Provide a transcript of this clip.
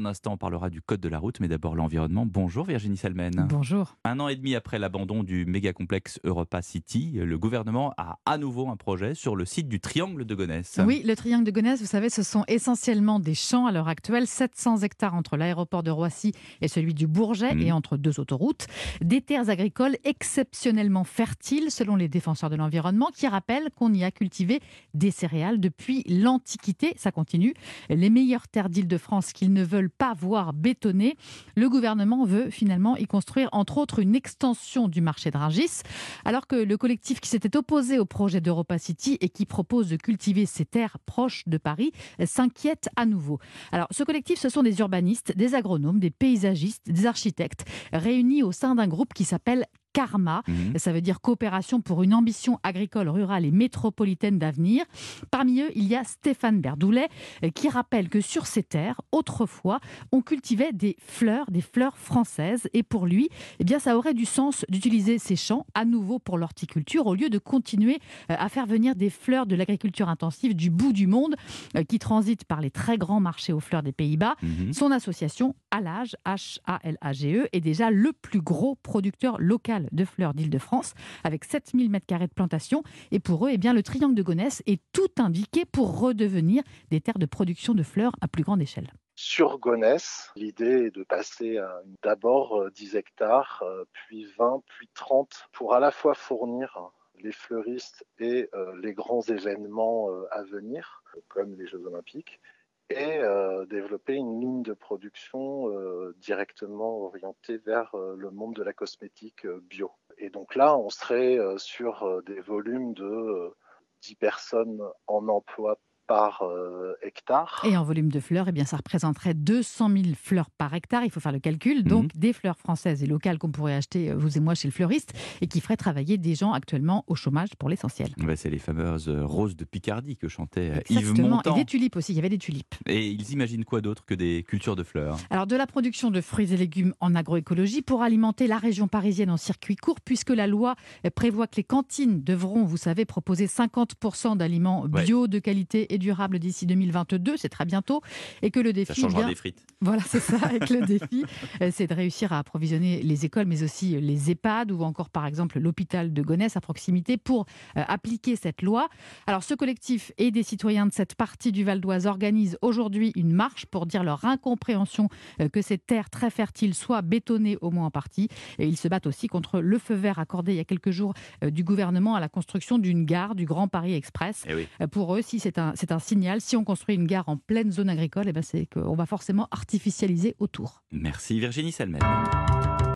Un instant, on parlera du code de la route, mais d'abord l'environnement. Bonjour Virginie Salmen. Bonjour. Un an et demi après l'abandon du méga complexe Europa City, le gouvernement a à nouveau un projet sur le site du Triangle de Gonesse. Oui, le Triangle de Gonesse, vous savez, ce sont essentiellement des champs à l'heure actuelle, 700 hectares entre l'aéroport de Roissy et celui du Bourget Mhm. et entre deux autoroutes. Des terres agricoles exceptionnellement fertiles selon les défenseurs de l'environnement qui rappellent qu'on y a cultivé des céréales depuis l'Antiquité. Ça continue. Les meilleures terres d'Île-de-France qu'ils ne veulent pas voir bétonnées. Le gouvernement veut finalement y construire entre autres une extension du marché de Rungis. Alors que le collectif qui s'était opposé au projet d'Europa City et qui propose de cultiver ces terres proches de Paris s'inquiète à nouveau. Alors ce collectif, ce sont des urbanistes, des agronomes, des paysagistes, des architectes réunis au sein d'un groupe qui s'appelle Karma. Mhm. Ça veut dire coopération pour une ambition agricole, rurale et métropolitaine d'avenir. Parmi eux, il y a Stéphane Berdoulet euh, qui rappelle que sur ces terres, autrefois, on cultivait des fleurs, des fleurs françaises. Et pour lui, eh bien, ça aurait du sens d'utiliser ces champs à nouveau pour l'horticulture au lieu de continuer euh, à faire venir des fleurs de l'agriculture intensive du bout du monde euh, qui transitent par les très grands marchés aux fleurs des Pays-Bas. Mhm. Son association, Alage, H-A-L-A-G-E, E, est déjà le plus gros producteur local de fleurs d'Île-de-France, avec 7000 m2 de plantation. Et pour eux, eh bien, le triangle de Gonesse est tout indiqué pour redevenir des terres de production de fleurs à plus grande échelle. Sur Gonesse, l'idée est de passer d'abord euh, 10 hectares, euh, puis 20, puis 30, pour à la fois fournir les fleuristes et euh, les grands événements euh, à venir, comme les Jeux Olympiques, et euh, développer une ligne de production euh, directement orientée vers euh, le monde de la cosmétique bio. Et donc là, on serait sur des volumes de euh, 10 personnes en emploi par euh, hectare. Et en volume de fleurs, eh bien, ça représenterait 200 000 fleurs par hectare. Il faut faire le calcul. Donc, des fleurs françaises et locales qu'on pourrait acheter, euh, vous et moi, chez le fleuriste, et qui feraient travailler des gens actuellement au chômage pour l'essentiel. C'est les fameuses euh, roses de Picardie que chantait euh, Yves Exactement. Et Montand. des tulipes aussi. Il y avait des tulipes. Et ils imaginent quoi d'autre que des cultures de fleurs? Alors, de la production de fruits et légumes en agroécologie pour alimenter la région parisienne en circuit court, puisque la loi prévoit que les cantines devront, vous savez, proposer 50% d'aliments Ouais. bio, de qualité et durables d'ici 2022. C'est très bientôt. Et que le défi. Ça changera bien, des frites. Voilà, c'est ça, avec le défi, euh, c'est de réussir à approvisionner les écoles, mais aussi euh, les EHPAD ou encore, par exemple, l'hôpital de Gonesse à proximité pour euh, appliquer cette loi. Alors, ce collectif et des citoyens de cette partie du Val d'Oise organisent aujourd'hui une marche pour dire leur incompréhension euh, que ces terres très fertiles soient bétonnées au moins en partie. Et ils se battent aussi contre le feu vert accordé il y a quelques jours euh, du gouvernement à la construction d'une gare du Grand Paris Express. Eh oui. Pour eux, si c'est un, c'est un signal, si on construit une gare en pleine zone agricole, eh ben c'est qu'on va forcément artificialiser autour. Merci Virginie Salmen.